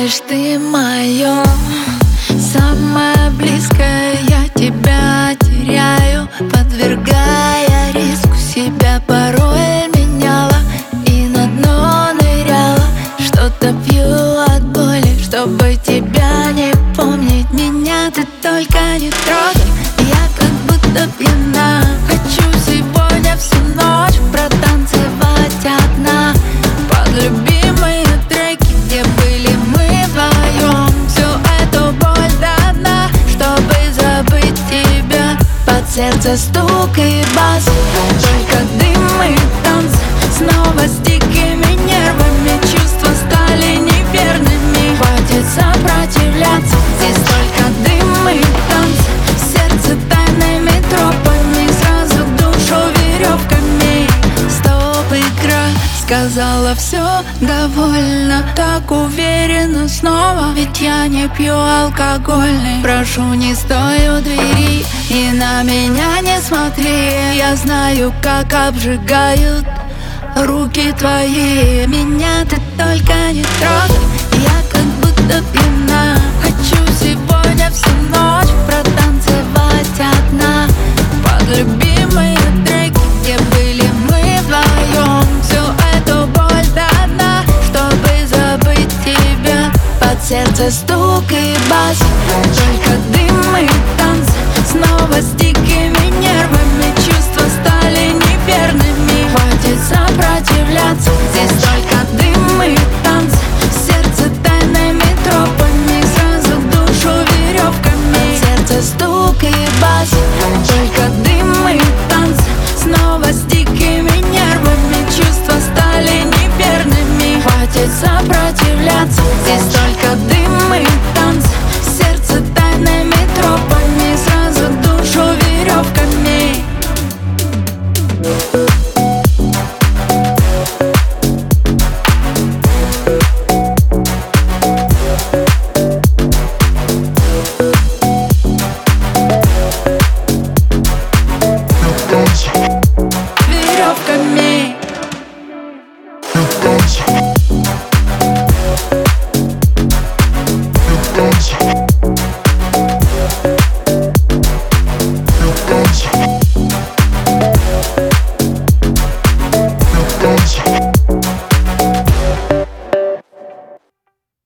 знаешь, ты мое Самое близкое. Я тебя теряю Подвергая риску. Себя порой меняла И на дно ныряла. Что-то сердце стук и бас. Только дым и танц Снова с дикими нервами Чувства Сказала все довольно Так уверенно снова Ведь я не пью алкогольный. Прошу, не стой у двери И на меня не смотри. Я знаю, как обжигают Руки твои. Меня ты только не трогай Я сердце стук и бас. Только дым и танц Снова с дикими нервами. Чувства стали неверными. Хватит сопротивляться. Podcast.